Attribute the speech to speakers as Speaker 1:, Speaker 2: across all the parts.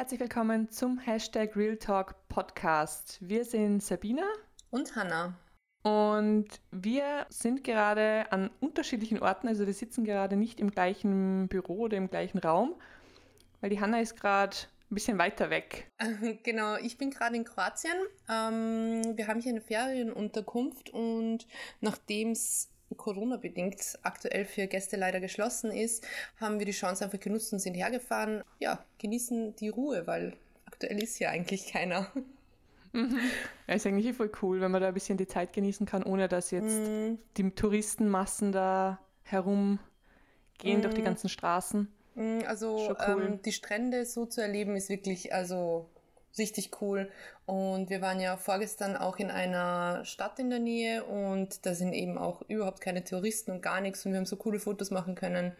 Speaker 1: herzlich willkommen zum Hashtag Real Talk Podcast. Wir sind Sabina
Speaker 2: und Hanna.
Speaker 1: Und wir sind gerade an unterschiedlichen Orten, also wir sitzen gerade nicht im gleichen Büro oder im gleichen Raum, weil die Hanna ist gerade ein bisschen weiter weg.
Speaker 2: Genau, ich bin gerade in Kroatien. Ähm, wir haben hier eine Ferienunterkunft und nachdem es Corona-bedingt aktuell für Gäste leider geschlossen ist, haben wir die Chance einfach genutzt und sind hergefahren. Ja, genießen die Ruhe, weil aktuell ist hier eigentlich keiner.
Speaker 1: Mhm. Ja, ist eigentlich voll cool, wenn man da ein bisschen die Zeit genießen kann, ohne dass jetzt mhm. die Touristenmassen da herumgehen mhm. durch die mhm. ganzen Straßen.
Speaker 2: Mhm, also cool. ähm, die Strände so zu erleben ist wirklich also richtig cool. Und wir waren ja vorgestern auch in einer Stadt in der Nähe und da sind eben auch überhaupt keine Touristen und gar nichts und wir haben so coole Fotos machen können.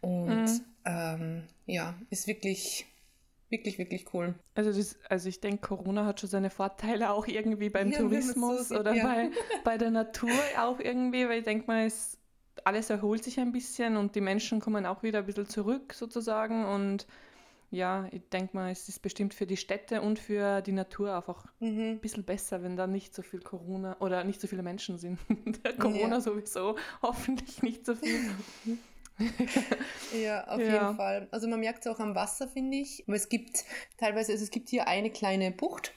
Speaker 2: Und mhm. ähm, ja, ist wirklich wirklich, wirklich cool.
Speaker 1: Also, das, also ich denke, Corona hat schon seine Vorteile auch irgendwie beim ja, Tourismus so oder ja. bei, bei der Natur auch irgendwie, weil ich denke mal, es, alles erholt sich ein bisschen und die Menschen kommen auch wieder ein bisschen zurück sozusagen und ja, ich denke mal, es ist bestimmt für die Städte und für die Natur einfach mhm. ein bisschen besser, wenn da nicht so viel Corona oder nicht so viele Menschen sind. Corona ja. sowieso, hoffentlich nicht so viel.
Speaker 2: ja, auf ja. jeden Fall. Also man merkt es auch am Wasser, finde ich. Aber es gibt teilweise, also es gibt hier eine kleine Bucht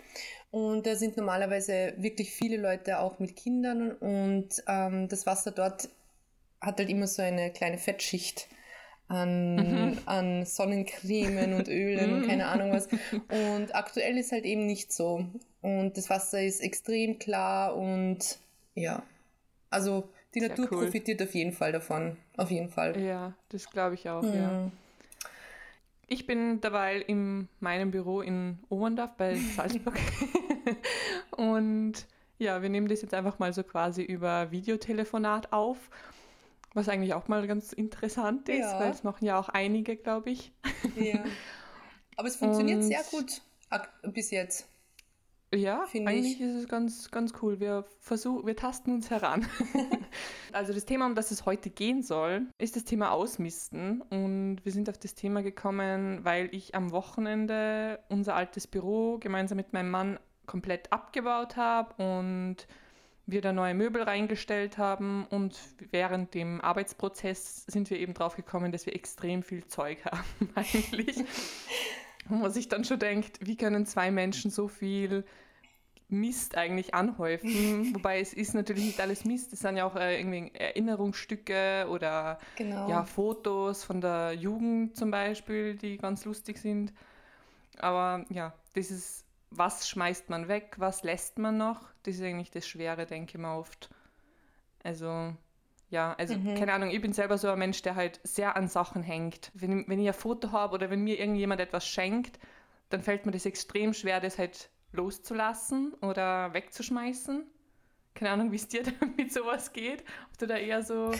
Speaker 2: und da sind normalerweise wirklich viele Leute auch mit Kindern und ähm, das Wasser dort hat halt immer so eine kleine Fettschicht an, mhm. an Sonnencremen und Ölen und keine Ahnung was. Und aktuell ist halt eben nicht so. Und das Wasser ist extrem klar und ja, also die Sehr Natur cool. profitiert auf jeden Fall davon. Auf jeden Fall.
Speaker 1: Ja, das glaube ich auch, mhm. ja. Ich bin dabei in meinem Büro in Oberndorf bei Salzburg. und ja, wir nehmen das jetzt einfach mal so quasi über Videotelefonat auf. Was eigentlich auch mal ganz interessant ist, ja. weil es machen ja auch einige, glaube ich. Ja.
Speaker 2: Aber es funktioniert sehr gut bis jetzt.
Speaker 1: Ja, eigentlich ich. ist es ganz, ganz cool. Wir versuchen, wir tasten uns heran. also das Thema, um das es heute gehen soll, ist das Thema Ausmisten. Und wir sind auf das Thema gekommen, weil ich am Wochenende unser altes Büro gemeinsam mit meinem Mann komplett abgebaut habe und wir da neue Möbel reingestellt haben und während dem Arbeitsprozess sind wir eben drauf gekommen, dass wir extrem viel Zeug haben eigentlich. Wo man sich dann schon denkt, wie können zwei Menschen so viel Mist eigentlich anhäufen? Wobei es ist natürlich nicht alles Mist, es sind ja auch äh, irgendwie Erinnerungsstücke oder genau. ja, Fotos von der Jugend zum Beispiel, die ganz lustig sind. Aber ja, das ist was schmeißt man weg, was lässt man noch? Das ist eigentlich das Schwere, denke ich mal oft. Also, ja, also mhm. keine Ahnung, ich bin selber so ein Mensch, der halt sehr an Sachen hängt. Wenn, wenn ich ein Foto habe oder wenn mir irgendjemand etwas schenkt, dann fällt mir das extrem schwer, das halt loszulassen oder wegzuschmeißen. Keine Ahnung, wie es dir damit sowas geht. Ob du da eher so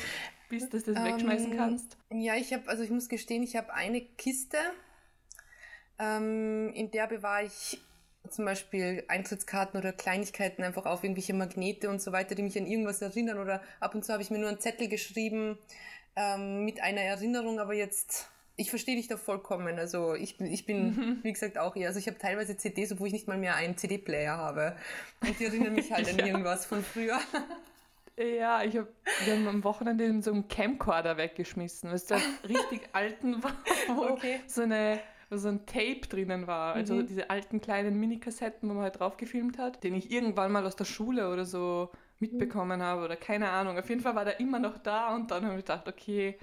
Speaker 1: bist, dass du das ähm, wegschmeißen kannst.
Speaker 2: Ja, ich habe, also ich muss gestehen, ich habe eine Kiste, ähm, in der bewahre ich zum Beispiel Eintrittskarten oder Kleinigkeiten einfach auf irgendwelche Magnete und so weiter, die mich an irgendwas erinnern. Oder ab und zu habe ich mir nur einen Zettel geschrieben ähm, mit einer Erinnerung, aber jetzt, ich verstehe dich da vollkommen. Also ich bin, ich bin, mhm. wie gesagt, auch eher. Also ich habe teilweise CDs, obwohl ich nicht mal mehr einen CD-Player habe. Und die erinnern mich halt an ja. irgendwas von früher.
Speaker 1: Ja, ich hab, wir haben am Wochenende so einen Camcorder weggeschmissen, was der richtig alten war, wo okay. so eine wo so ein Tape drinnen war. Also mhm. diese alten kleinen Minikassetten, wo man halt drauf gefilmt hat, den ich irgendwann mal aus der Schule oder so mitbekommen habe oder keine Ahnung. Auf jeden Fall war der immer noch da und dann habe ich gedacht, okay,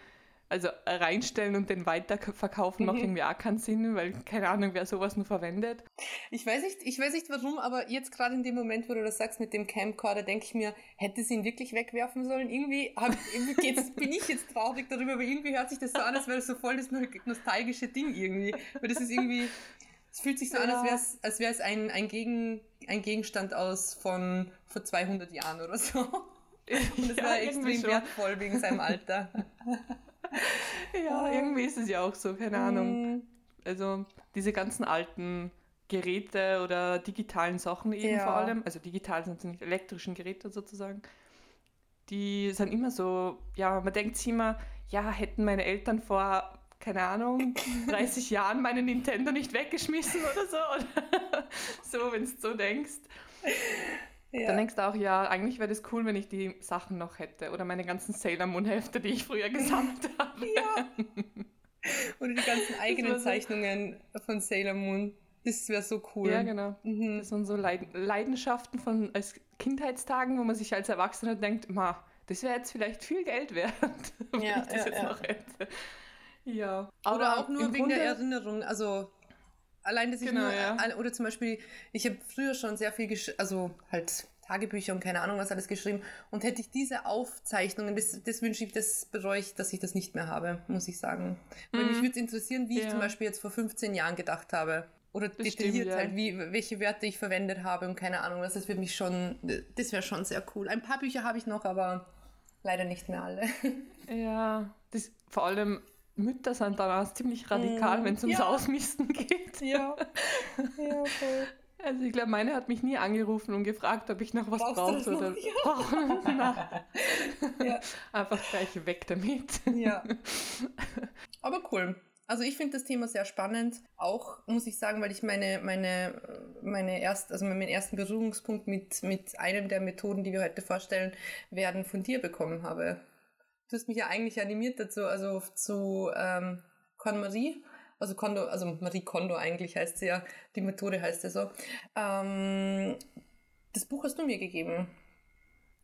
Speaker 1: also reinstellen und den weiterverkaufen macht mhm. irgendwie auch keinen Sinn, weil keine Ahnung, wer sowas nur verwendet.
Speaker 2: Ich weiß nicht, ich weiß nicht warum, aber jetzt gerade in dem Moment, wo du das sagst mit dem Camcorder, denke ich mir, hätte sie ihn wirklich wegwerfen sollen? Irgendwie, hab, irgendwie bin ich jetzt traurig darüber, aber irgendwie hört sich das so an, als wäre es so voll das nostalgische Ding irgendwie. Weil das ist irgendwie, es fühlt sich so ja. an, als wäre es, als ein, ein, Gegen, ein Gegenstand aus von vor 200 Jahren oder so. Und es ja, war extrem wertvoll wegen seinem Alter.
Speaker 1: ja, irgendwie ist es ja auch so, keine Ahnung. Mhm. Also diese ganzen alten Geräte oder digitalen Sachen eben ja. vor allem, also digital sind sie nicht, elektrischen Geräte sozusagen, die sind immer so, ja, man denkt sich immer, ja, hätten meine Eltern vor, keine Ahnung, 30 Jahren meine Nintendo nicht weggeschmissen oder so. Oder so, wenn du so denkst. Ja. Dann denkst du auch, ja, eigentlich wäre das cool, wenn ich die Sachen noch hätte. Oder meine ganzen Sailor Moon Hefte, die ich früher gesammelt habe. Ja.
Speaker 2: Oder die ganzen eigenen Zeichnungen von Sailor Moon. Das wäre so cool.
Speaker 1: Ja, genau. Mhm. Das sind so Leidenschaften von als Kindheitstagen, wo man sich als Erwachsener denkt, ma, das wäre jetzt vielleicht viel Geld wert, wenn ja, ich das ja, jetzt ja. noch hätte.
Speaker 2: Ja. Aber Oder auch nur wegen Grunde, der Erinnerung. Also allein, dass ich genau, nur, ja. oder zum Beispiel, ich habe früher schon sehr viel, also halt Tagebücher und keine Ahnung was alles geschrieben. Und hätte ich diese Aufzeichnungen, das, das wünsche ich, das bereue ich, dass ich das nicht mehr habe, muss ich sagen. Mhm. Weil mich würde es interessieren, wie ja. ich zum Beispiel jetzt vor 15 Jahren gedacht habe. Oder das detailliert stimmt, ja. halt, wie, welche Werte ich verwendet habe und keine Ahnung was. Das würde mich schon, das wäre schon sehr cool. Ein paar Bücher habe ich noch, aber leider nicht mehr alle.
Speaker 1: Ja, das, vor allem Mütter sind dann auch ziemlich radikal, mm, wenn es ums ja. Ausmisten geht. Ja, ja voll. Also ich glaube, meine hat mich nie angerufen und gefragt, ob ich noch was brauche oder ja. ja. Einfach gleich weg damit. Ja.
Speaker 2: Aber cool. Also ich finde das Thema sehr spannend. Auch muss ich sagen, weil ich meine, meine, meine erst, also meinen ersten Berührungspunkt mit, mit einem der Methoden, die wir heute vorstellen werden, von dir bekommen habe du hast mich ja eigentlich animiert dazu, also zu ähm, KonMarie, also Kondo, also Marie Kondo eigentlich heißt sie ja, die Methode heißt ja so. Ähm, das Buch hast du mir gegeben.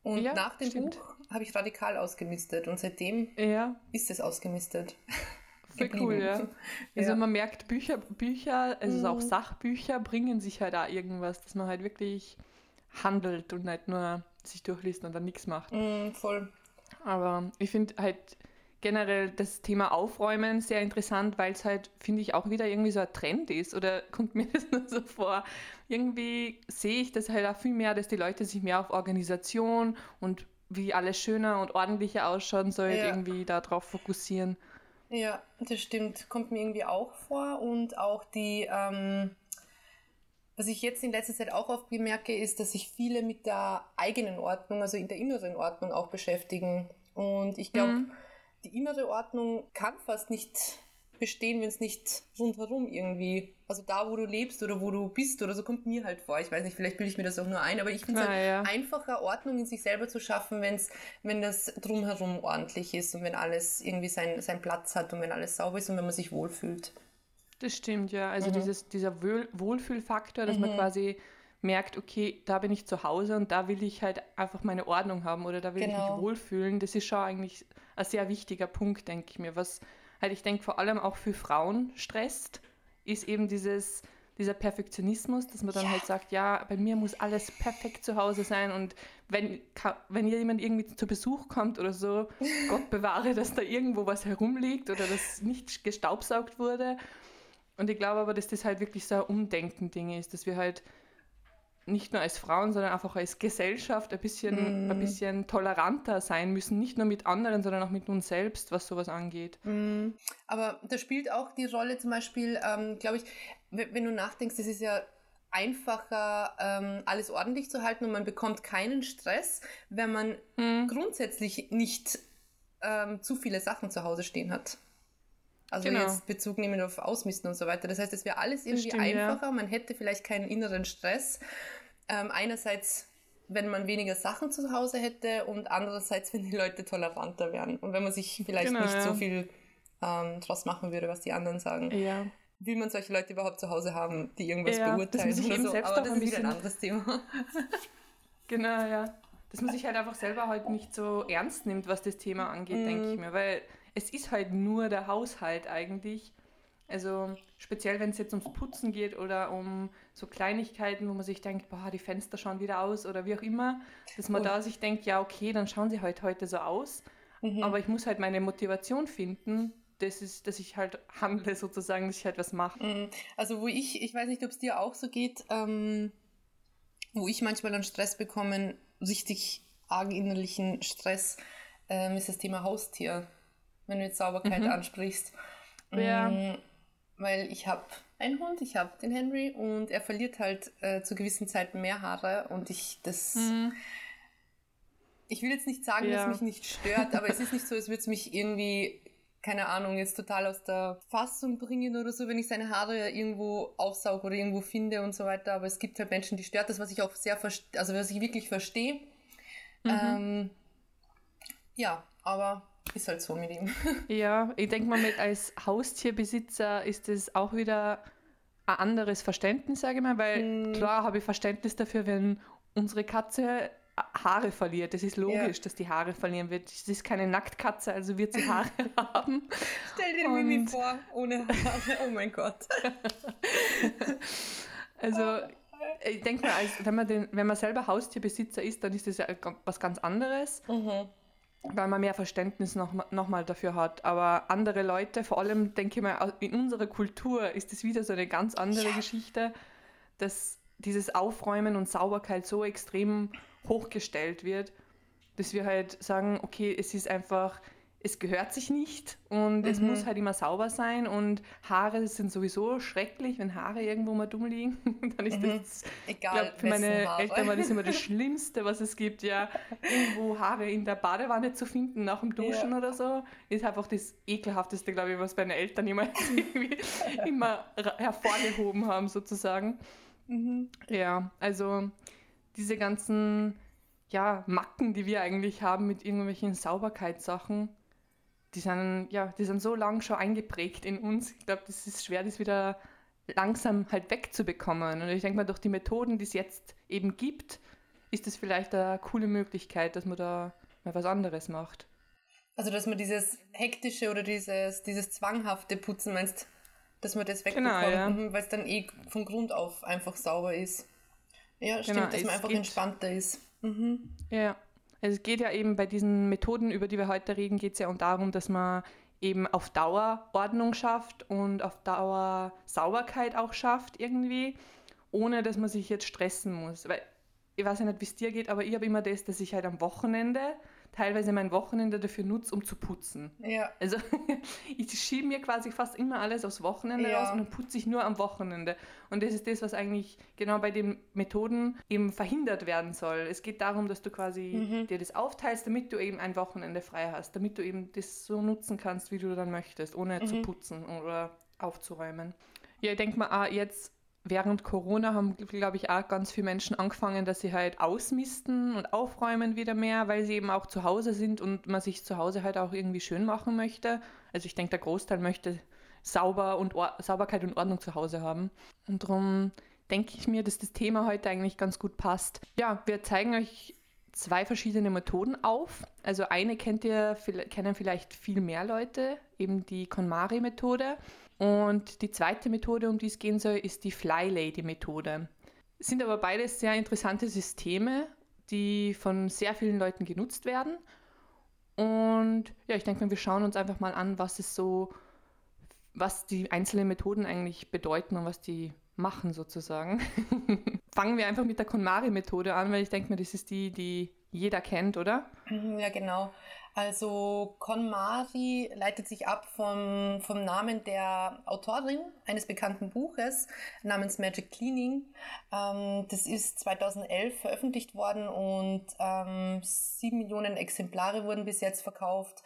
Speaker 2: Und ja, nach dem stimmt. Buch habe ich radikal ausgemistet und seitdem ja. ist es ausgemistet.
Speaker 1: Voll cool, ja. Also ja. man merkt, Bücher, Bücher, also mhm. auch Sachbücher bringen sich halt da irgendwas, dass man halt wirklich handelt und nicht nur sich durchliest und dann nichts macht.
Speaker 2: Mhm, voll.
Speaker 1: Aber ich finde halt generell das Thema Aufräumen sehr interessant, weil es halt, finde ich, auch wieder irgendwie so ein Trend ist. Oder kommt mir das nur so vor? Irgendwie sehe ich das halt auch viel mehr, dass die Leute sich mehr auf Organisation und wie alles schöner und ordentlicher ausschauen soll, ja. irgendwie darauf fokussieren.
Speaker 2: Ja, das stimmt. Kommt mir irgendwie auch vor. Und auch die, ähm, was ich jetzt in letzter Zeit auch oft bemerke, ist, dass sich viele mit der eigenen Ordnung, also in der inneren Ordnung auch beschäftigen. Und ich glaube, mhm. die innere Ordnung kann fast nicht bestehen, wenn es nicht rundherum irgendwie, also da, wo du lebst oder wo du bist oder so, kommt mir halt vor. Ich weiß nicht, vielleicht bilde ich mir das auch nur ein, aber ich finde es ah, halt ja. einfacher, Ordnung in sich selber zu schaffen, wenn's, wenn das drumherum ordentlich ist und wenn alles irgendwie sein, seinen Platz hat und wenn alles sauber ist und wenn man sich wohlfühlt.
Speaker 1: Das stimmt, ja. Also mhm. dieses, dieser Wohl Wohlfühlfaktor, dass mhm. man quasi merkt, okay, da bin ich zu Hause und da will ich halt einfach meine Ordnung haben oder da will genau. ich mich genau. wohlfühlen. Das ist schon eigentlich ein sehr wichtiger Punkt, denke ich mir. Was halt ich denke vor allem auch für Frauen stresst, ist eben dieses, dieser Perfektionismus, dass man dann ja. halt sagt, ja, bei mir muss alles perfekt zu Hause sein und wenn, wenn jemand irgendwie zu Besuch kommt oder so, Gott bewahre, dass da irgendwo was herumliegt oder das nicht gestaubsaugt wurde und ich glaube aber, dass das halt wirklich so ein Umdenken-Ding ist, dass wir halt nicht nur als Frauen, sondern einfach als Gesellschaft ein bisschen, mm. ein bisschen toleranter sein müssen, nicht nur mit anderen, sondern auch mit uns selbst, was sowas angeht.
Speaker 2: Mm. Aber da spielt auch die Rolle zum Beispiel, ähm, glaube ich, wenn du nachdenkst, das ist ja einfacher, ähm, alles ordentlich zu halten und man bekommt keinen Stress, wenn man mm. grundsätzlich nicht ähm, zu viele Sachen zu Hause stehen hat. Also genau. jetzt Bezug nehmen auf Ausmisten und so weiter. Das heißt, es wäre alles irgendwie stimmt, einfacher. Ja. Man hätte vielleicht keinen inneren Stress. Ähm, einerseits, wenn man weniger Sachen zu Hause hätte und andererseits, wenn die Leute toleranter wären und wenn man sich vielleicht genau, nicht ja. so viel ähm, draus machen würde, was die anderen sagen. Ja. Will man solche Leute überhaupt zu Hause haben, die irgendwas ja, beurteilen das oder so? Aber das ist wieder ein anderes Thema.
Speaker 1: genau, ja. Dass man sich halt einfach selber halt nicht so ernst nimmt, was das Thema angeht, mm. denke ich mir. Weil es ist halt nur der Haushalt eigentlich. Also speziell, wenn es jetzt ums Putzen geht oder um so Kleinigkeiten, wo man sich denkt, boah, die Fenster schauen wieder aus oder wie auch immer, dass man oh. da sich denkt, ja, okay, dann schauen sie halt heute so aus. Mhm. Aber ich muss halt meine Motivation finden, das ist, dass ich halt handle sozusagen, dass ich halt was mache.
Speaker 2: Mhm. Also wo ich, ich weiß nicht, ob es dir auch so geht, ähm, wo ich manchmal dann Stress bekomme, richtig argen innerlichen Stress, ähm, ist das Thema Haustier wenn du jetzt Sauberkeit mhm. ansprichst. Ja. Mm, weil ich habe einen Hund, ich habe den Henry und er verliert halt äh, zu gewissen Zeiten mehr Haare und ich das. Mhm. Ich will jetzt nicht sagen, ja. dass es mich nicht stört, aber es ist nicht so, als würde es mich irgendwie keine Ahnung, jetzt total aus der Fassung bringen oder so, wenn ich seine Haare irgendwo aufsauge oder irgendwo finde und so weiter. Aber es gibt halt Menschen, die stört das, was ich auch sehr, also was ich wirklich verstehe. Mhm. Ähm, ja, aber ist halt so mit ihm.
Speaker 1: Ja, ich denke mal, mit als Haustierbesitzer ist es auch wieder ein anderes Verständnis, sage ich mal, weil mhm. klar habe ich Verständnis dafür, wenn unsere Katze Haare verliert. Das ist logisch, ja. dass die Haare verlieren wird. Es ist keine Nacktkatze, also wird sie Haare haben.
Speaker 2: Stell dir Und Mimi vor, ohne Haare. Oh mein Gott.
Speaker 1: also ich denke mal, als, wenn, man den, wenn man selber Haustierbesitzer ist, dann ist das ja was ganz anderes. Mhm. Weil man mehr Verständnis nochmal noch mal dafür hat. Aber andere Leute, vor allem denke ich mal, in unserer Kultur ist das wieder so eine ganz andere ja. Geschichte, dass dieses Aufräumen und Sauberkeit so extrem hochgestellt wird, dass wir halt sagen, okay, es ist einfach, es gehört sich nicht und mhm. es muss halt immer sauber sein und Haare sind sowieso schrecklich, wenn Haare irgendwo mal dumm liegen, dann ist mhm. das, Egal, glaub, für meine Haare. Eltern war das immer das Schlimmste, was es gibt, ja, irgendwo Haare in der Badewanne zu finden nach dem Duschen ja. oder so, ist einfach das ekelhafteste, glaube ich, was meine Eltern jemals immer hervorgehoben haben, sozusagen. Mhm. Ja, also diese ganzen ja, Macken, die wir eigentlich haben mit irgendwelchen Sauberkeitssachen, die sind, ja, die sind so lang schon eingeprägt in uns. Ich glaube, das ist schwer, das wieder langsam halt wegzubekommen. Und ich denke mal, durch die Methoden, die es jetzt eben gibt, ist es vielleicht eine coole Möglichkeit, dass man da mal was anderes macht.
Speaker 2: Also, dass man dieses hektische oder dieses, dieses zwanghafte Putzen meinst, dass man das wegbekommt, genau, ja. Mhm, weil es dann eh von Grund auf einfach sauber ist. Ja, stimmt, genau, dass man einfach entspannter ist. Mhm.
Speaker 1: Ja, also es geht ja eben bei diesen Methoden, über die wir heute reden, geht es ja darum, dass man eben auf Dauer Ordnung schafft und auf Dauer Sauberkeit auch schafft irgendwie, ohne dass man sich jetzt stressen muss. Weil ich weiß ja nicht, wie es dir geht, aber ich habe immer das, dass ich halt am Wochenende teilweise mein Wochenende dafür nutze, um zu putzen. Ja. Also ich schiebe mir quasi fast immer alles aufs Wochenende ja. raus und dann putze ich nur am Wochenende. Und das ist das, was eigentlich genau bei den Methoden eben verhindert werden soll. Es geht darum, dass du quasi mhm. dir das aufteilst, damit du eben ein Wochenende frei hast, damit du eben das so nutzen kannst, wie du dann möchtest, ohne mhm. zu putzen oder aufzuräumen. Ja, ich denke mal, ah, jetzt während Corona haben, glaube ich, auch ganz viele Menschen angefangen, dass sie halt ausmisten und aufräumen wieder mehr, weil sie eben auch zu Hause sind und man sich zu Hause halt auch irgendwie schön machen möchte. Also ich denke, der Großteil möchte sauber und Or Sauberkeit und Ordnung zu Hause haben. Und darum denke ich mir, dass das Thema heute eigentlich ganz gut passt. Ja, wir zeigen euch zwei verschiedene Methoden auf. Also eine kennt ihr, kennen vielleicht viel mehr Leute, eben die KonMari-Methode. Und die zweite Methode, um die es gehen soll, ist die Fly Lady Methode. Es sind aber beides sehr interessante Systeme, die von sehr vielen Leuten genutzt werden. Und ja, ich denke, wir schauen uns einfach mal an, was es so, was die einzelnen Methoden eigentlich bedeuten und was die machen sozusagen. Fangen wir einfach mit der KonMari-Methode an, weil ich denke mir, das ist die, die jeder kennt, oder?
Speaker 2: Ja, genau. Also KonMari leitet sich ab vom, vom Namen der Autorin eines bekannten Buches namens Magic Cleaning. Ähm, das ist 2011 veröffentlicht worden und ähm, sieben Millionen Exemplare wurden bis jetzt verkauft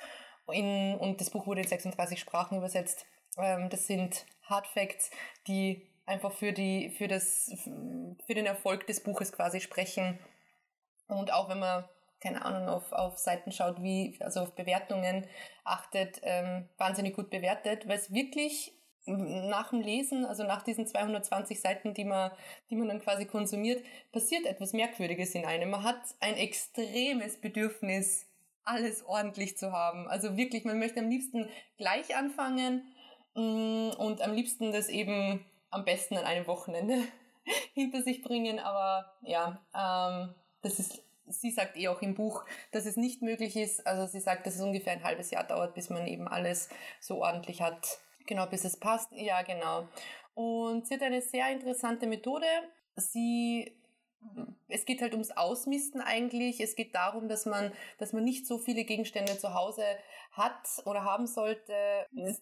Speaker 2: in, und das Buch wurde in 36 Sprachen übersetzt. Ähm, das sind Hard Facts, die einfach für, die, für, das, für den Erfolg des Buches quasi sprechen. Und auch wenn man keine Ahnung, auf, auf Seiten schaut, wie, also auf Bewertungen achtet, ähm, wahnsinnig gut bewertet, weil es wirklich nach dem Lesen, also nach diesen 220 Seiten, die man, die man dann quasi konsumiert, passiert etwas Merkwürdiges in einem. Man hat ein extremes Bedürfnis, alles ordentlich zu haben. Also wirklich, man möchte am liebsten gleich anfangen mm, und am liebsten das eben am besten an einem Wochenende hinter sich bringen. Aber ja, ähm, das ist sie sagt eh auch im Buch, dass es nicht möglich ist. Also sie sagt, dass es ungefähr ein halbes Jahr dauert, bis man eben alles so ordentlich hat. Genau, bis es passt. Ja, genau. Und sie hat eine sehr interessante Methode. Sie es geht halt ums Ausmisten eigentlich. Es geht darum, dass man, dass man nicht so viele Gegenstände zu Hause hat oder haben sollte.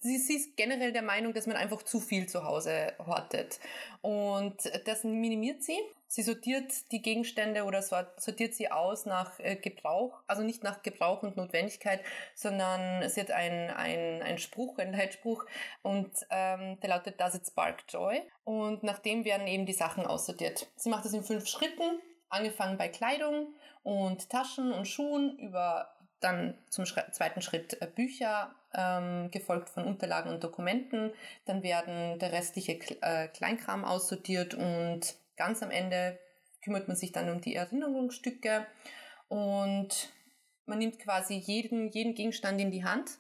Speaker 2: Sie, sie ist generell der Meinung, dass man einfach zu viel zu Hause hortet. Und das minimiert sie Sie sortiert die Gegenstände oder sortiert sie aus nach äh, Gebrauch, also nicht nach Gebrauch und Notwendigkeit, sondern sie hat einen ein Spruch, einen Leitspruch und ähm, der lautet Does it spark joy? Und nach dem werden eben die Sachen aussortiert. Sie macht das in fünf Schritten, angefangen bei Kleidung und Taschen und Schuhen über dann zum zweiten Schritt äh, Bücher, ähm, gefolgt von Unterlagen und Dokumenten. Dann werden der restliche äh, Kleinkram aussortiert und ganz am Ende kümmert man sich dann um die Erinnerungsstücke und man nimmt quasi jeden, jeden Gegenstand in die Hand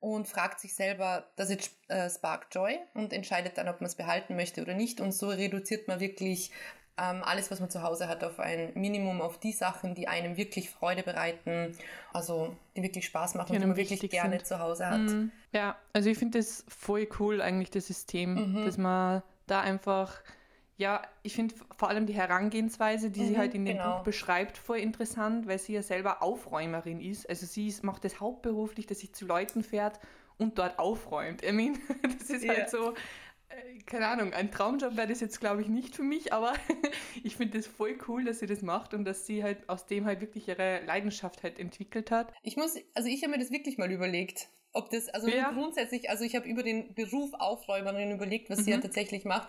Speaker 2: und fragt sich selber, does it äh, spark joy und entscheidet dann, ob man es behalten möchte oder nicht. Und so reduziert man wirklich ähm, alles, was man zu Hause hat, auf ein Minimum, auf die Sachen, die einem wirklich Freude bereiten, also die wirklich Spaß machen die, die man wirklich gerne sind. zu Hause hat. Mhm.
Speaker 1: Ja, also ich finde das voll cool eigentlich, das System, mhm. dass man da einfach ja, ich finde vor allem die Herangehensweise, die mhm, sie halt in dem genau. Buch beschreibt, voll interessant, weil sie ja selber Aufräumerin ist. Also sie ist, macht das hauptberuflich, dass sie zu Leuten fährt und dort aufräumt. I mean, das ist yeah. halt so, äh, keine Ahnung, ein Traumjob wäre das jetzt, glaube ich, nicht für mich, aber ich finde das voll cool, dass sie das macht und dass sie halt aus dem halt wirklich ihre Leidenschaft halt entwickelt hat.
Speaker 2: Ich muss, also ich habe mir das wirklich mal überlegt, ob das, also ja. grundsätzlich, also ich habe über den Beruf Aufräumerin überlegt, was mhm. sie ja mhm. tatsächlich macht.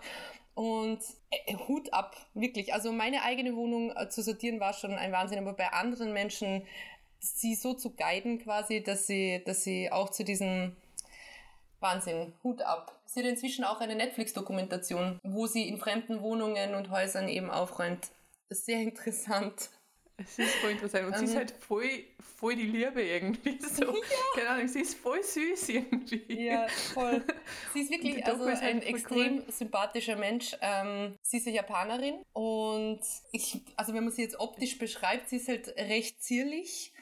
Speaker 2: Und äh, Hut ab, wirklich. Also meine eigene Wohnung äh, zu sortieren war schon ein Wahnsinn, aber bei anderen Menschen sie so zu guiden quasi, dass sie, dass sie auch zu diesem Wahnsinn, Hut ab. Sie hat inzwischen auch eine Netflix-Dokumentation, wo sie in fremden Wohnungen und Häusern eben aufräumt. Sehr interessant.
Speaker 1: Es ist voll interessant. Und um, sie ist ähm. halt voll, voll die Liebe irgendwie. So. Ja. Keine Ahnung, sie ist voll süß irgendwie.
Speaker 2: Ja, voll. Sie ist wirklich also ist ein extrem cool. sympathischer Mensch. Ähm, sie ist eine Japanerin und ich, also wenn man sie jetzt optisch beschreibt, sie ist halt recht zierlich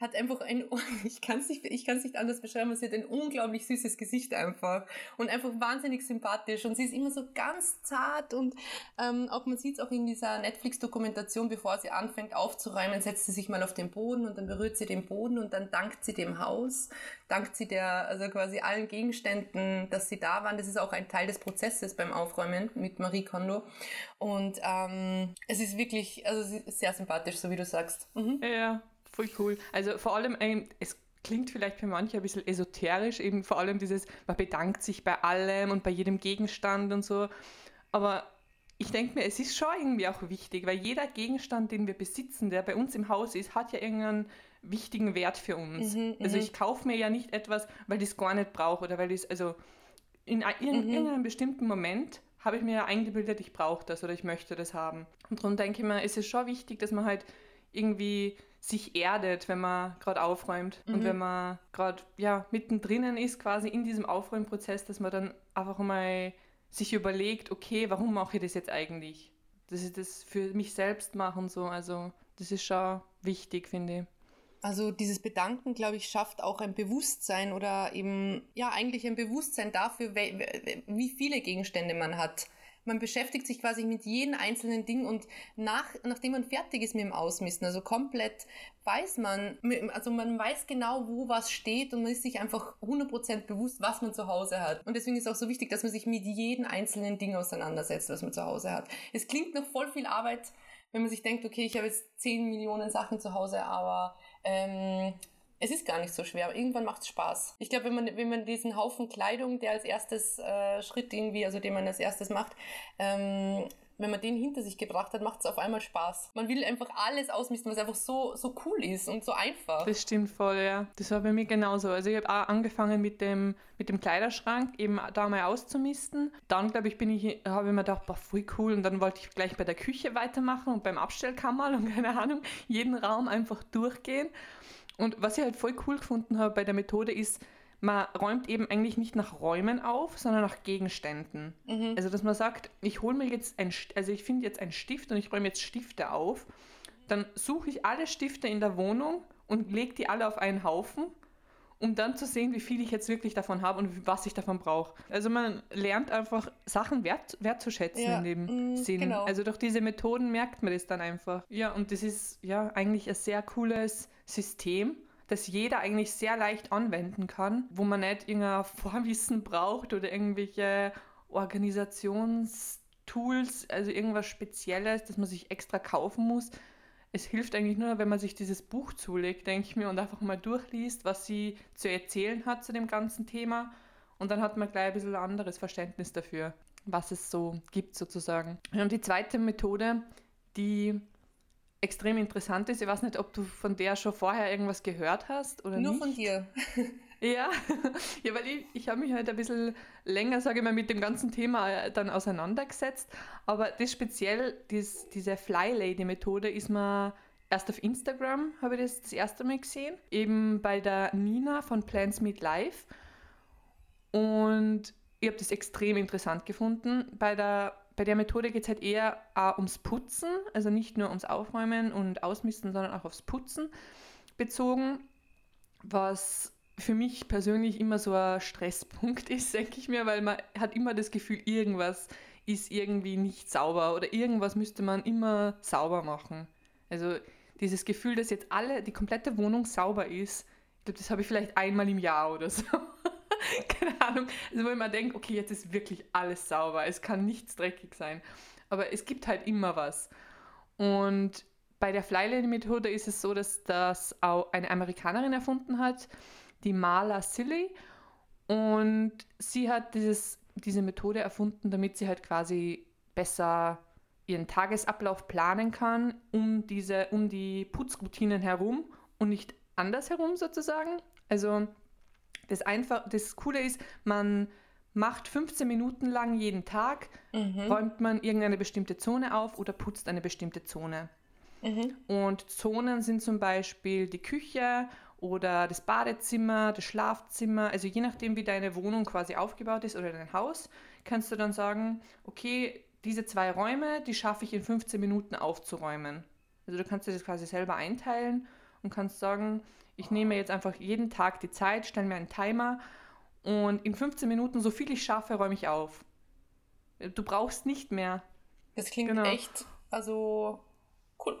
Speaker 2: hat einfach ein, ich kann es nicht, ich kann es nicht anders beschreiben, sie hat ein unglaublich süßes Gesicht einfach und einfach wahnsinnig sympathisch und sie ist immer so ganz zart und ähm, auch man sieht es auch in dieser Netflix-Dokumentation, bevor sie anfängt aufzuräumen, setzt sie sich mal auf den Boden und dann berührt sie den Boden und dann dankt sie dem Haus, dankt sie der, also quasi allen Gegenständen, dass sie da waren. Das ist auch ein Teil des Prozesses beim Aufräumen mit Marie Kondo und ähm, es ist wirklich, also sehr sympathisch, so wie du sagst.
Speaker 1: Mhm. Ja, Voll cool. Also vor allem, ähm, es klingt vielleicht für manche ein bisschen esoterisch, eben vor allem dieses, man bedankt sich bei allem und bei jedem Gegenstand und so. Aber ich denke mir, es ist schon irgendwie auch wichtig, weil jeder Gegenstand, den wir besitzen, der bei uns im Haus ist, hat ja irgendeinen wichtigen Wert für uns. Mhm, also mhm. ich kaufe mir ja nicht etwas, weil ich es gar nicht brauche oder weil ich es, also in, in mhm. irgendeinem bestimmten Moment habe ich mir ja eingebildet, ich brauche das oder ich möchte das haben. Und darum denke ich mir, es ist schon wichtig, dass man halt irgendwie sich erdet, wenn man gerade aufräumt mhm. und wenn man gerade ja, mittendrin ist, quasi in diesem Aufräumprozess, dass man dann einfach mal sich überlegt, okay, warum mache ich das jetzt eigentlich? Dass ich das für mich selbst mache und so. Also das ist schon wichtig, finde ich.
Speaker 2: Also dieses Bedanken, glaube ich, schafft auch ein Bewusstsein oder eben, ja, eigentlich ein Bewusstsein dafür, wie viele Gegenstände man hat man beschäftigt sich quasi mit jedem einzelnen Ding und nach, nachdem man fertig ist mit dem Ausmisten, also komplett weiß man, also man weiß genau, wo was steht und man ist sich einfach 100% bewusst, was man zu Hause hat. Und deswegen ist es auch so wichtig, dass man sich mit jedem einzelnen Ding auseinandersetzt, was man zu Hause hat. Es klingt noch voll viel Arbeit, wenn man sich denkt, okay, ich habe jetzt 10 Millionen Sachen zu Hause, aber ähm, es ist gar nicht so schwer, aber irgendwann macht es Spaß. Ich glaube, wenn man, wenn man diesen Haufen Kleidung, der als erstes äh, Schritt irgendwie, also den man als erstes macht, ähm, wenn man den hinter sich gebracht hat, macht es auf einmal Spaß. Man will einfach alles ausmisten, was einfach so, so cool ist und so einfach.
Speaker 1: Das stimmt voll, ja. Das war bei mir genauso. Also ich habe auch angefangen mit dem, mit dem Kleiderschrank, eben da mal auszumisten. Dann, glaube ich, bin ich, habe ich mir gedacht, boah, voll cool. Und dann wollte ich gleich bei der Küche weitermachen und beim Abstellkammer und keine Ahnung, jeden Raum einfach durchgehen. Und was ich halt voll cool gefunden habe bei der Methode ist, man räumt eben eigentlich nicht nach Räumen auf, sondern nach Gegenständen. Mhm. Also dass man sagt, ich hole mir jetzt ein, also ich finde jetzt einen Stift und ich räume jetzt Stifte auf. Dann suche ich alle Stifte in der Wohnung und lege die alle auf einen Haufen, um dann zu sehen, wie viel ich jetzt wirklich davon habe und was ich davon brauche. Also man lernt einfach Sachen wert, wertzuschätzen ja, in dem mh, Sinn. Genau. Also durch diese Methoden merkt man das dann einfach. Ja, und das ist ja eigentlich ein sehr cooles System, das jeder eigentlich sehr leicht anwenden kann, wo man nicht irgendein Vorwissen braucht oder irgendwelche Organisations- Tools, also irgendwas Spezielles, das man sich extra kaufen muss. Es hilft eigentlich nur, wenn man sich dieses Buch zulegt, denke ich mir, und einfach mal durchliest, was sie zu erzählen hat zu dem ganzen Thema. Und dann hat man gleich ein bisschen ein anderes Verständnis dafür, was es so gibt sozusagen. Und die zweite Methode, die extrem interessant ist, ich weiß nicht, ob du von der schon vorher irgendwas gehört hast oder
Speaker 2: nur
Speaker 1: nicht.
Speaker 2: Nur von dir.
Speaker 1: Ja, ja weil ich, ich habe mich halt ein bisschen länger, sage ich mal, mit dem ganzen Thema äh, dann auseinandergesetzt. Aber das speziell, das, diese Fly Lady Methode ist mir erst auf Instagram, habe ich das das erste Mal gesehen. Eben bei der Nina von Plants Meet Life. Und ich habe das extrem interessant gefunden. Bei der, bei der Methode geht es halt eher auch ums Putzen, also nicht nur ums Aufräumen und Ausmisten, sondern auch aufs Putzen bezogen, was für mich persönlich immer so ein Stresspunkt ist, denke ich mir, weil man hat immer das Gefühl, irgendwas ist irgendwie nicht sauber oder irgendwas müsste man immer sauber machen. Also dieses Gefühl, dass jetzt alle, die komplette Wohnung sauber ist, ich glaube, das habe ich vielleicht einmal im Jahr oder so. Keine Ahnung. Also wo ich mir denke, okay, jetzt ist wirklich alles sauber, es kann nichts dreckig sein. Aber es gibt halt immer was. Und bei der Flylane-Methode ist es so, dass das auch eine Amerikanerin erfunden hat, die Marla Silly. Und sie hat dieses, diese Methode erfunden, damit sie halt quasi besser ihren Tagesablauf planen kann, um, diese, um die Putzroutinen herum und nicht andersherum sozusagen. Also das, einfach, das Coole ist, man macht 15 Minuten lang jeden Tag, mhm. räumt man irgendeine bestimmte Zone auf oder putzt eine bestimmte Zone. Mhm. Und Zonen sind zum Beispiel die Küche oder das Badezimmer, das Schlafzimmer. Also je nachdem, wie deine Wohnung quasi aufgebaut ist oder dein Haus, kannst du dann sagen, okay, diese zwei Räume, die schaffe ich in 15 Minuten aufzuräumen. Also du kannst dir das quasi selber einteilen und kannst sagen, ich nehme jetzt einfach jeden Tag die Zeit, stelle mir einen Timer und in 15 Minuten, so viel ich schaffe, räume ich auf. Du brauchst nicht mehr.
Speaker 2: Das klingt genau. echt, also cool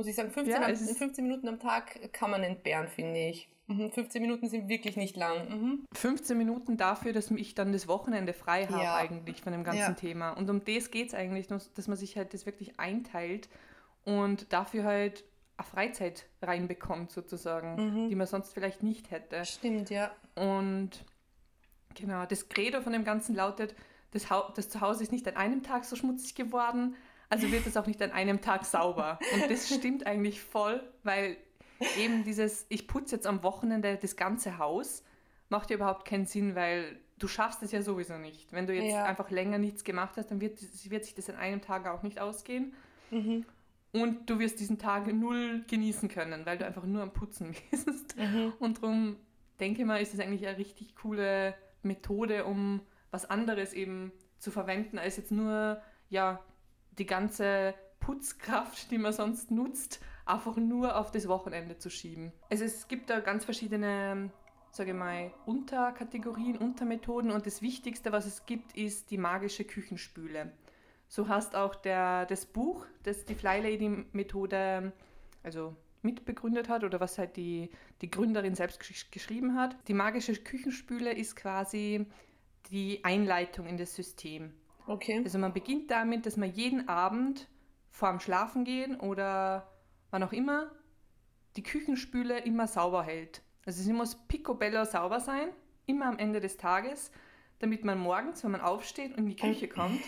Speaker 2: muss ich sagen, 15, ja, am, 15 Minuten am Tag kann man entbehren, finde ich. 15 mhm, Minuten sind wirklich nicht lang. Mhm.
Speaker 1: 15 Minuten dafür, dass ich dann das Wochenende frei habe ja. eigentlich von dem ganzen ja. Thema. Und um das geht es eigentlich, dass man sich halt das wirklich einteilt und dafür halt Freizeit reinbekommt sozusagen, mhm. die man sonst vielleicht nicht hätte.
Speaker 2: Stimmt, ja.
Speaker 1: Und genau, das Credo von dem Ganzen lautet, das, ha das Zuhause ist nicht an einem Tag so schmutzig geworden, also wird es auch nicht an einem Tag sauber. Und das stimmt eigentlich voll, weil eben dieses, ich putze jetzt am Wochenende das ganze Haus, macht ja überhaupt keinen Sinn, weil du schaffst es ja sowieso nicht. Wenn du jetzt ja. einfach länger nichts gemacht hast, dann wird, wird sich das an einem Tag auch nicht ausgehen. Mhm. Und du wirst diesen Tag null genießen können, weil du einfach nur am Putzen bist. Mhm. Und darum denke ich mal, ist es eigentlich eine richtig coole Methode, um was anderes eben zu verwenden, als jetzt nur, ja, die ganze Putzkraft, die man sonst nutzt, einfach nur auf das Wochenende zu schieben. Also es gibt da ganz verschiedene, sage ich mal, Unterkategorien, Untermethoden und das Wichtigste, was es gibt, ist die magische Küchenspüle. So heißt auch der, das Buch, das die Fly Lady Methode also mitbegründet hat oder was halt die, die Gründerin selbst geschrieben hat. Die magische Küchenspüle ist quasi die Einleitung in das System.
Speaker 2: Okay.
Speaker 1: Also man beginnt damit, dass man jeden Abend vorm Schlafengehen oder wann auch immer die Küchenspüle immer sauber hält. Also sie muss picobello sauber sein, immer am Ende des Tages, damit man morgens, wenn man aufsteht und in die Küche kommt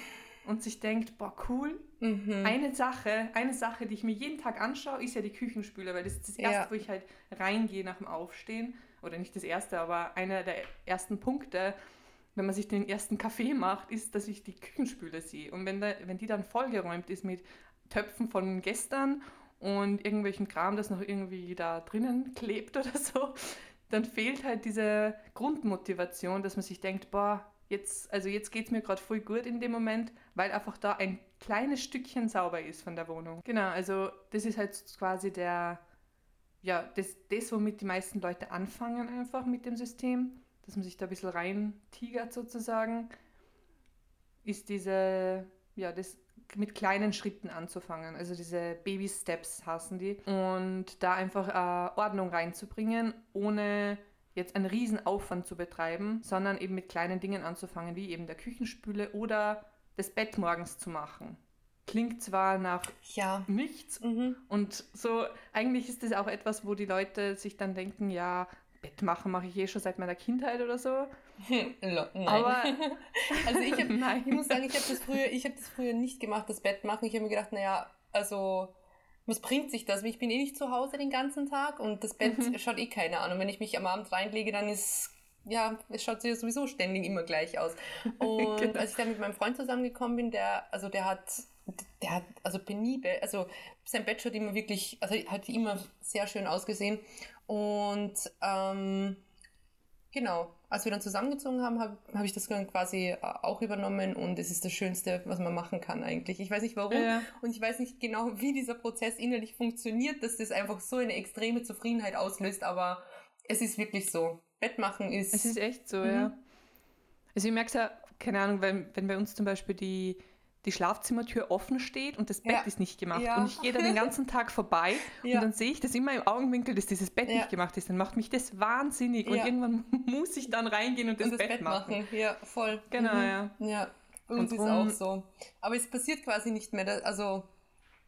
Speaker 1: und sich denkt, boah, cool, mhm. eine Sache, eine Sache, die ich mir jeden Tag anschaue, ist ja die Küchenspüle, weil das ist das Erste, ja. wo ich halt reingehe nach dem Aufstehen. Oder nicht das Erste, aber einer der ersten Punkte, wenn man sich den ersten Kaffee macht, ist, dass ich die Küchenspüle sehe. Und wenn, da, wenn die dann vollgeräumt ist mit Töpfen von gestern und irgendwelchen Kram, das noch irgendwie da drinnen klebt oder so, dann fehlt halt diese Grundmotivation, dass man sich denkt, boah, jetzt, also jetzt geht es mir gerade voll gut in dem Moment, weil einfach da ein kleines Stückchen sauber ist von der Wohnung. Genau, also das ist halt quasi der, ja, das, das womit die meisten Leute anfangen einfach mit dem System dass man sich da ein bisschen rein tigert sozusagen, ist diese, ja, das mit kleinen Schritten anzufangen. Also diese Baby Steps hassen die. Und da einfach äh, Ordnung reinzubringen, ohne jetzt einen riesen Aufwand zu betreiben, sondern eben mit kleinen Dingen anzufangen, wie eben der Küchenspüle oder das Bett morgens zu machen. Klingt zwar nach ja. nichts mhm. und so, eigentlich ist das auch etwas, wo die Leute sich dann denken, ja, Bett machen mache ich eh schon seit meiner Kindheit oder so.
Speaker 2: Nein. Aber also ich, hab, ich muss sagen, ich habe das früher, das früher nicht gemacht, das Bett machen. Ich habe mir gedacht, naja, also was bringt sich das? Ich bin eh nicht zu Hause den ganzen Tag und das Bett mhm. schaut eh keiner an. Und wenn ich mich am Abend reinlege, dann ist ja, es schaut ja sowieso ständig immer gleich aus. Und genau. als ich dann mit meinem Freund zusammengekommen bin, der, also der hat, der hat, also penibel, also sein Bett schaut immer wirklich, also hat immer sehr schön ausgesehen. Und ähm, genau, als wir dann zusammengezogen haben, habe hab ich das dann quasi äh, auch übernommen und es ist das Schönste, was man machen kann eigentlich. Ich weiß nicht warum ja. und ich weiß nicht genau, wie dieser Prozess innerlich funktioniert, dass das einfach so eine extreme Zufriedenheit auslöst, aber es ist wirklich so. Bett machen ist.
Speaker 1: Es ist echt so, mhm. ja. Also ich merke es ja, keine Ahnung, wenn, wenn bei uns zum Beispiel die, die Schlafzimmertür offen steht und das Bett ja. ist nicht gemacht. Ja. Und ich gehe da den ganzen Tag vorbei ja. und dann sehe ich das immer im Augenwinkel, dass dieses Bett nicht gemacht ist. Dann macht mich das wahnsinnig und irgendwann muss ich dann reingehen und das, und das Bett, Bett machen. machen.
Speaker 2: Ja, voll.
Speaker 1: Genau, mhm. ja.
Speaker 2: Ja, uns ist auch so. Aber es passiert quasi nicht mehr, also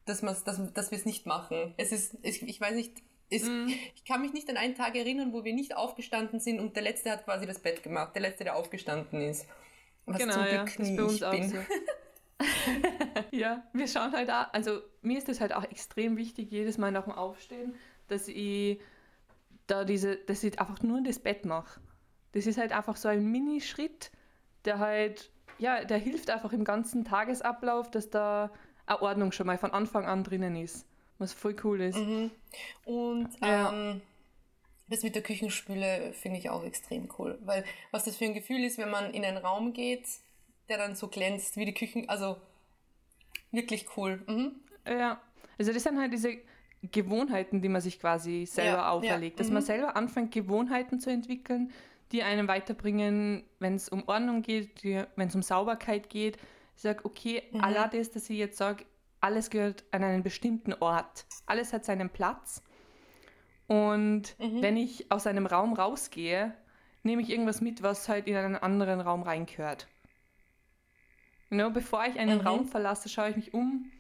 Speaker 2: dass, dass, dass wir es nicht machen. Es ist, ich, ich weiß nicht, ist, mm. Ich kann mich nicht an einen Tag erinnern, wo wir nicht aufgestanden sind und der Letzte hat quasi das Bett gemacht. Der Letzte, der aufgestanden ist.
Speaker 1: Was genau, zum Glück ja, das ist bei uns auch bin. so. ja, wir schauen halt auch, also mir ist das halt auch extrem wichtig, jedes Mal nach dem Aufstehen, dass ich da diese, dass ich einfach nur das Bett mache. Das ist halt einfach so ein Minischritt, der halt, ja, der hilft einfach im ganzen Tagesablauf, dass da eine Ordnung schon mal von Anfang an drinnen ist was voll cool ist. Mhm.
Speaker 2: Und ja. ähm, das mit der Küchenspüle finde ich auch extrem cool, weil was das für ein Gefühl ist, wenn man in einen Raum geht, der dann so glänzt wie die Küchen, also wirklich cool. Mhm.
Speaker 1: Ja, also das sind halt diese Gewohnheiten, die man sich quasi selber ja, auferlegt, ja. dass mhm. man selber anfängt, Gewohnheiten zu entwickeln, die einem weiterbringen, wenn es um Ordnung geht, wenn es um Sauberkeit geht. Ich sage, okay, mhm. Allah das, dass ich jetzt sage, alles gehört an einen bestimmten Ort. Alles hat seinen Platz. Und mhm. wenn ich aus einem Raum rausgehe, nehme ich irgendwas mit, was halt in einen anderen Raum reingehört. You know, bevor ich einen mhm. Raum verlasse, schaue ich mich um.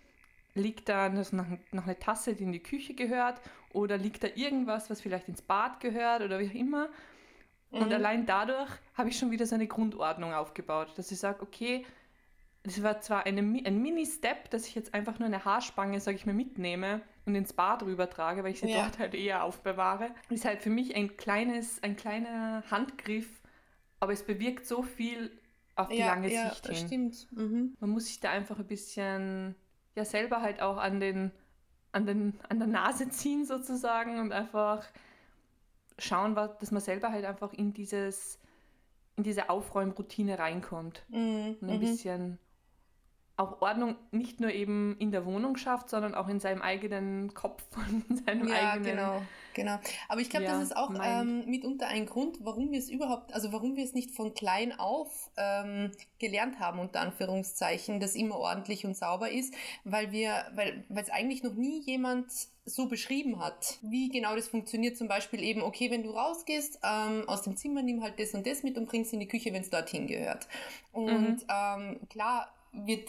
Speaker 1: Liegt da noch, noch eine Tasse, die in die Küche gehört? Oder liegt da irgendwas, was vielleicht ins Bad gehört oder wie auch immer? Mhm. Und allein dadurch habe ich schon wieder so eine Grundordnung aufgebaut, dass ich sage, okay, es war zwar eine, ein Mini-Step, dass ich jetzt einfach nur eine Haarspange, sage ich mir, mitnehme und ins Bad rübertrage, weil ich sie ja. dort halt eher aufbewahre. Ist halt für mich ein kleines, ein kleiner Handgriff, aber es bewirkt so viel auf die ja, lange ja, Sicht hin.
Speaker 2: Stimmt. Mhm.
Speaker 1: Man muss sich da einfach ein bisschen ja selber halt auch an den an den an der Nase ziehen sozusagen und einfach schauen, dass man selber halt einfach in dieses in diese Aufräumroutine reinkommt mhm. und ein mhm. bisschen auch Ordnung nicht nur eben in der Wohnung schafft, sondern auch in seinem eigenen Kopf und in seinem ja, eigenen.
Speaker 2: Genau, genau. Aber ich glaube, ja, das ist auch ähm, mitunter ein Grund, warum wir es überhaupt, also warum wir es nicht von klein auf ähm, gelernt haben, unter Anführungszeichen, dass immer ordentlich und sauber ist, weil wir, weil es eigentlich noch nie jemand so beschrieben hat, wie genau das funktioniert. Zum Beispiel eben, okay, wenn du rausgehst ähm, aus dem Zimmer, nimm halt das und das mit und bringst in die Küche, wenn es dorthin gehört. Und mhm. ähm, klar, wird,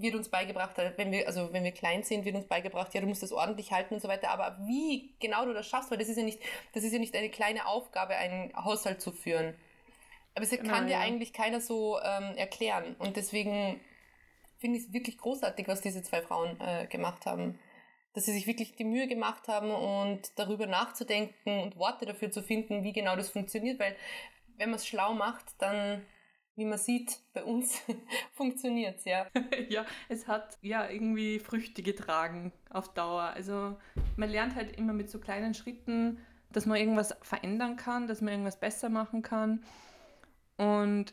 Speaker 2: wird uns beigebracht, wenn wir, also wenn wir klein sind, wird uns beigebracht, ja, du musst das ordentlich halten und so weiter. Aber wie genau du das schaffst, weil das ist ja nicht, das ist ja nicht eine kleine Aufgabe, einen Haushalt zu führen. Aber es genau, kann dir ja. eigentlich keiner so ähm, erklären. Und deswegen finde ich es wirklich großartig, was diese zwei Frauen äh, gemacht haben. Dass sie sich wirklich die Mühe gemacht haben und darüber nachzudenken und Worte dafür zu finden, wie genau das funktioniert, weil wenn man es schlau macht, dann wie man sieht, bei uns funktioniert es, ja.
Speaker 1: ja, es hat ja irgendwie Früchte getragen auf Dauer. Also man lernt halt immer mit so kleinen Schritten, dass man irgendwas verändern kann, dass man irgendwas besser machen kann. Und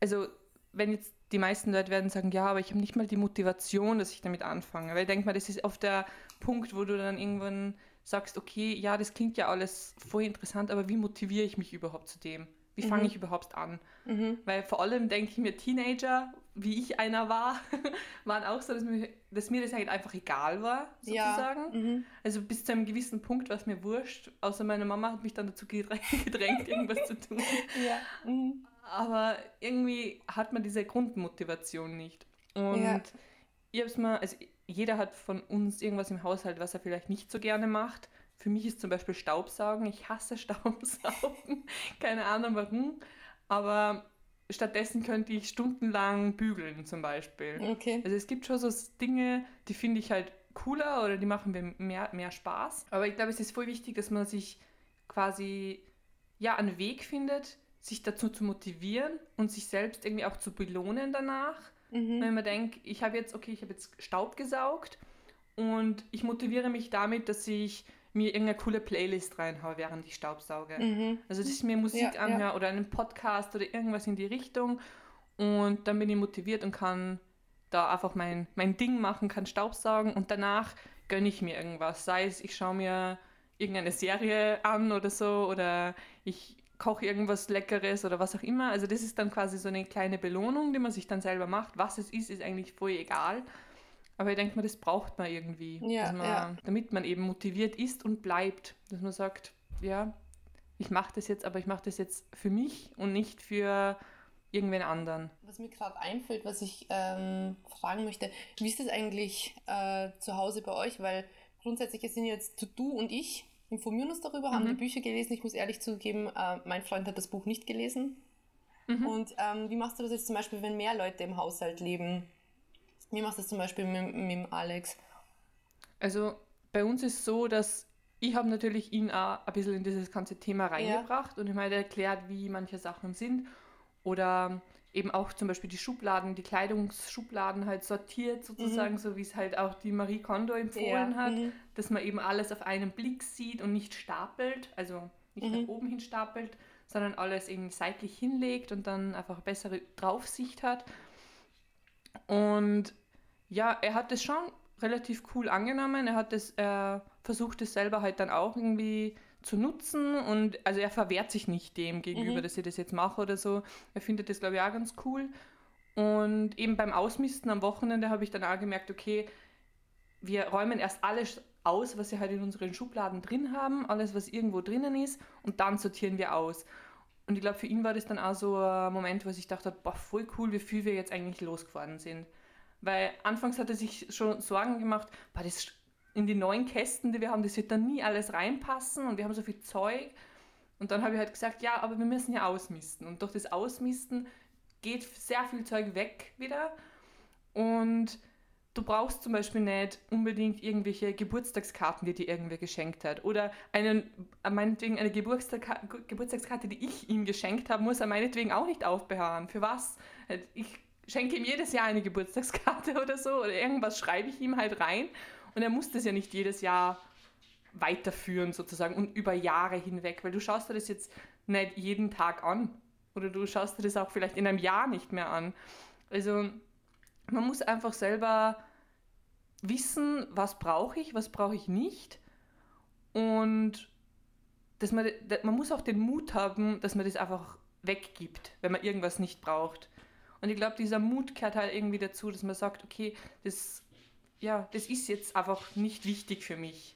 Speaker 1: also wenn jetzt die meisten Leute werden sagen, ja, aber ich habe nicht mal die Motivation, dass ich damit anfange. Weil ich denke mal, das ist oft der Punkt, wo du dann irgendwann sagst, okay, ja, das klingt ja alles voll interessant, aber wie motiviere ich mich überhaupt zu dem? Wie fange mhm. ich überhaupt an? Mhm. Weil vor allem denke ich mir, Teenager, wie ich einer war, waren auch so, dass mir, dass mir das halt einfach egal war, sozusagen. Ja. Mhm. Also bis zu einem gewissen Punkt war es mir wurscht, außer meine Mama hat mich dann dazu gedrängt, irgendwas zu tun. Ja. Mhm. Aber irgendwie hat man diese Grundmotivation nicht. Und ja. ich habe es mal, also jeder hat von uns irgendwas im Haushalt, was er vielleicht nicht so gerne macht. Für mich ist zum Beispiel Staubsaugen. Ich hasse Staubsaugen. Keine Ahnung warum. Aber stattdessen könnte ich stundenlang bügeln zum Beispiel.
Speaker 2: Okay.
Speaker 1: Also es gibt schon so Dinge, die finde ich halt cooler oder die machen mir mehr, mehr Spaß. Aber ich glaube, es ist voll wichtig, dass man sich quasi ja einen Weg findet, sich dazu zu motivieren und sich selbst irgendwie auch zu belohnen danach. Mhm. Wenn man denkt, ich habe jetzt, okay, ich habe jetzt Staub gesaugt und ich motiviere mich damit, dass ich mir irgendeine coole Playlist reinhaue, während ich Staubsauge. Mhm. Also dass ich mir Musik ja, anhöre ja. oder einen Podcast oder irgendwas in die Richtung und dann bin ich motiviert und kann da einfach mein, mein Ding machen, kann Staubsaugen und danach gönne ich mir irgendwas. Sei es, ich schaue mir irgendeine Serie an oder so oder ich koche irgendwas Leckeres oder was auch immer. Also das ist dann quasi so eine kleine Belohnung, die man sich dann selber macht. Was es ist, ist eigentlich voll egal. Aber ich denke mal, das braucht man irgendwie,
Speaker 2: ja,
Speaker 1: man,
Speaker 2: ja.
Speaker 1: damit man eben motiviert ist und bleibt. Dass man sagt, ja, ich mache das jetzt, aber ich mache das jetzt für mich und nicht für irgendwen anderen.
Speaker 2: Was mir gerade einfällt, was ich ähm, fragen möchte, wie ist das eigentlich äh, zu Hause bei euch? Weil grundsätzlich sind jetzt du und ich informieren uns darüber, mhm. haben die Bücher gelesen. Ich muss ehrlich zugeben, äh, mein Freund hat das Buch nicht gelesen. Mhm. Und ähm, wie machst du das jetzt zum Beispiel, wenn mehr Leute im Haushalt leben? Wie machst du das zum Beispiel mit, mit Alex?
Speaker 1: Also bei uns ist es so, dass ich habe natürlich ihn auch ein bisschen in dieses ganze Thema reingebracht ja. und ich meine erklärt, wie manche Sachen sind. Oder eben auch zum Beispiel die Schubladen, die Kleidungsschubladen halt sortiert sozusagen, mhm. so wie es halt auch die Marie Kondo empfohlen ja. hat, mhm. dass man eben alles auf einen Blick sieht und nicht stapelt, also nicht mhm. nach oben hin stapelt, sondern alles eben seitlich hinlegt und dann einfach bessere Draufsicht hat. Und ja, er hat es schon relativ cool angenommen. Er hat es, er versucht es selber halt dann auch irgendwie zu nutzen und also er verwehrt sich nicht dem gegenüber, mhm. dass ich das jetzt mache oder so. Er findet das, glaube ich, auch ganz cool. Und eben beim Ausmisten am Wochenende habe ich dann auch gemerkt, okay, wir räumen erst alles aus, was wir halt in unseren Schubladen drin haben, alles, was irgendwo drinnen ist, und dann sortieren wir aus. Und ich glaube, für ihn war das dann auch so ein Moment, wo ich dachte, boah, voll cool, wie viel wir jetzt eigentlich losgefahren sind. Weil anfangs hat er sich schon Sorgen gemacht, boah, das in die neuen Kästen, die wir haben, das wird dann nie alles reinpassen und wir haben so viel Zeug. Und dann habe ich halt gesagt, ja, aber wir müssen ja ausmisten. Und durch das Ausmisten geht sehr viel Zeug weg wieder. Und du brauchst zum Beispiel nicht unbedingt irgendwelche Geburtstagskarten, die dir irgendwer geschenkt hat. Oder einen, äh, meinetwegen eine Geburtstagskarte, die ich ihm geschenkt habe, muss er meinetwegen auch nicht aufbewahren. Für was? Äh, ich schenke ihm jedes Jahr eine Geburtstagskarte oder so oder irgendwas schreibe ich ihm halt rein und er muss das ja nicht jedes Jahr weiterführen sozusagen und über Jahre hinweg, weil du schaust dir das jetzt nicht jeden Tag an oder du schaust dir das auch vielleicht in einem Jahr nicht mehr an. Also man muss einfach selber wissen, was brauche ich, was brauche ich nicht und dass man, man muss auch den Mut haben, dass man das einfach weggibt, wenn man irgendwas nicht braucht. Und ich glaube, dieser Mut gehört halt irgendwie dazu, dass man sagt, okay, das, ja, das ist jetzt einfach nicht wichtig für mich.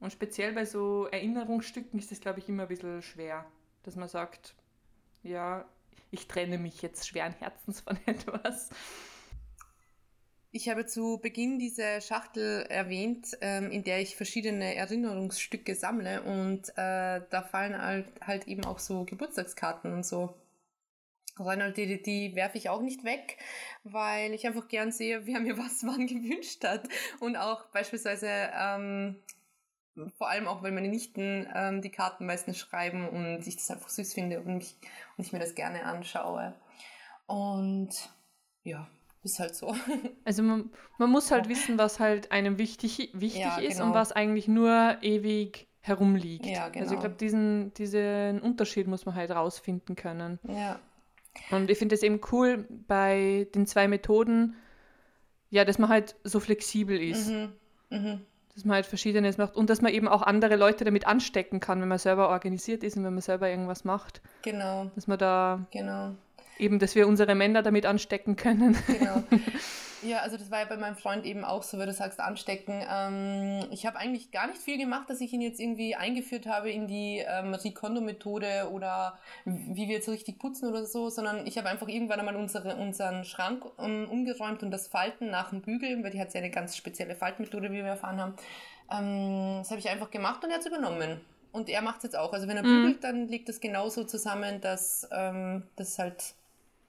Speaker 1: Und speziell bei so Erinnerungsstücken ist das, glaube ich, immer ein bisschen schwer, dass man sagt, ja, ich trenne mich jetzt schweren Herzens von etwas.
Speaker 2: Ich habe zu Beginn diese Schachtel erwähnt, ähm, in der ich verschiedene Erinnerungsstücke sammle und äh, da fallen halt, halt eben auch so Geburtstagskarten und so rein. Die, die werfe ich auch nicht weg, weil ich einfach gern sehe, wer mir was wann gewünscht hat. Und auch beispielsweise, ähm, vor allem auch, weil meine Nichten ähm, die Karten meistens schreiben und ich das einfach süß finde und, mich, und ich mir das gerne anschaue. Und ja, ist halt so.
Speaker 1: Also man, man muss halt wissen, was halt einem wichtig, wichtig ja, ist genau. und was eigentlich nur ewig herumliegt.
Speaker 2: Ja, genau.
Speaker 1: Also ich genau. glaube, diesen, diesen Unterschied muss man halt rausfinden können.
Speaker 2: Ja.
Speaker 1: Und ich finde es eben cool bei den zwei Methoden, ja, dass man halt so flexibel ist. Mhm. Mhm. Dass man halt Verschiedenes macht und dass man eben auch andere Leute damit anstecken kann, wenn man selber organisiert ist und wenn man selber irgendwas macht.
Speaker 2: Genau.
Speaker 1: Dass man da
Speaker 2: genau.
Speaker 1: Eben, dass wir unsere Männer damit anstecken können. Genau.
Speaker 2: Ja, also das war ja bei meinem Freund eben auch so, wie du sagst, anstecken. Ähm, ich habe eigentlich gar nicht viel gemacht, dass ich ihn jetzt irgendwie eingeführt habe in die ähm, Marie Kondo-Methode oder wie wir jetzt richtig putzen oder so, sondern ich habe einfach irgendwann einmal unsere, unseren Schrank um, umgeräumt und das Falten nach dem Bügeln, weil die hat ja eine ganz spezielle Faltmethode, wie wir erfahren haben. Ähm, das habe ich einfach gemacht und er hat es übernommen. Und er macht es jetzt auch. Also wenn er mhm. bügelt, dann liegt das genauso zusammen, dass ähm, das halt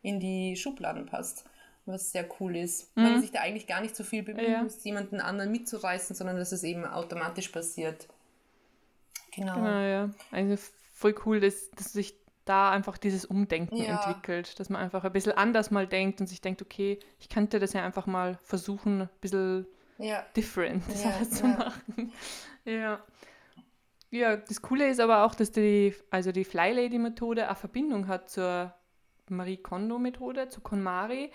Speaker 2: in die Schubladen passt was sehr cool ist. Mhm. Weil man sich da eigentlich gar nicht so viel bemühen ja. muss, jemanden anderen mitzureißen, sondern dass es eben automatisch passiert.
Speaker 1: Genau. Genau, ja. Also voll cool, dass, dass sich da einfach dieses Umdenken ja. entwickelt, dass man einfach ein bisschen anders mal denkt und sich denkt, okay, ich könnte das ja einfach mal versuchen, ein bisschen ja. different ja, zu machen. ja. Ja, das Coole ist aber auch, dass die, also die Fly Lady Methode eine Verbindung hat zur Marie Kondo Methode, zu KonMari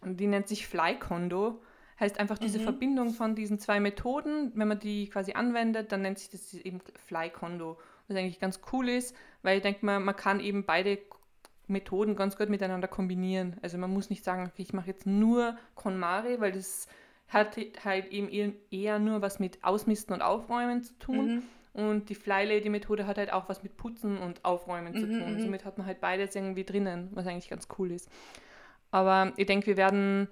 Speaker 1: und die nennt sich Fly-Kondo. Heißt einfach diese mhm. Verbindung von diesen zwei Methoden, wenn man die quasi anwendet, dann nennt sich das eben Fly-Kondo. Was eigentlich ganz cool ist, weil ich denke mal, man kann eben beide Methoden ganz gut miteinander kombinieren. Also man muss nicht sagen, okay, ich mache jetzt nur KonMari, weil das hat halt eben eher nur was mit Ausmisten und Aufräumen zu tun. Mhm. Und die Fly Lady Methode hat halt auch was mit Putzen und Aufräumen mhm, zu tun. Mhm. Somit hat man halt beides irgendwie drinnen, was eigentlich ganz cool ist. Aber ich denke, wir werden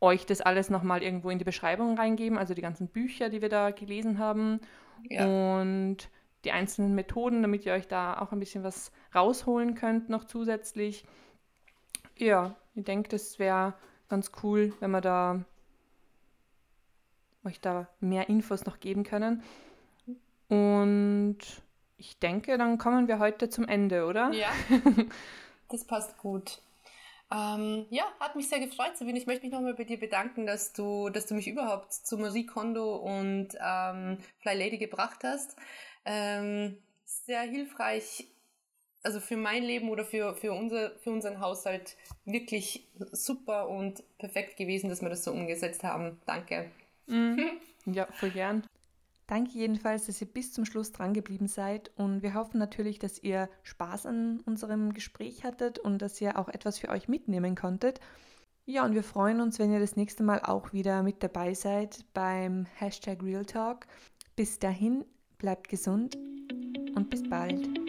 Speaker 1: euch das alles nochmal irgendwo in die Beschreibung reingeben, also die ganzen Bücher, die wir da gelesen haben ja. und die einzelnen Methoden, damit ihr euch da auch ein bisschen was rausholen könnt noch zusätzlich. Ja, ich denke, das wäre ganz cool, wenn wir da euch da mehr Infos noch geben können. Und ich denke, dann kommen wir heute zum Ende, oder?
Speaker 2: Ja, das passt gut. Ähm, ja, hat mich sehr gefreut, Sabine. Ich möchte mich nochmal bei dir bedanken, dass du, dass du mich überhaupt zu Marie Kondo und ähm, Fly Lady gebracht hast. Ähm, sehr hilfreich, also für mein Leben oder für, für, unser, für unseren Haushalt wirklich super und perfekt gewesen, dass wir das so umgesetzt haben. Danke.
Speaker 1: Mhm. Ja, voll gern. Danke jedenfalls, dass ihr bis zum Schluss dran geblieben seid und wir hoffen natürlich, dass ihr Spaß an unserem Gespräch hattet und dass ihr auch etwas für euch mitnehmen konntet. Ja, und wir freuen uns, wenn ihr das nächste Mal auch wieder mit dabei seid beim Hashtag Real Talk. Bis dahin, bleibt gesund und bis bald.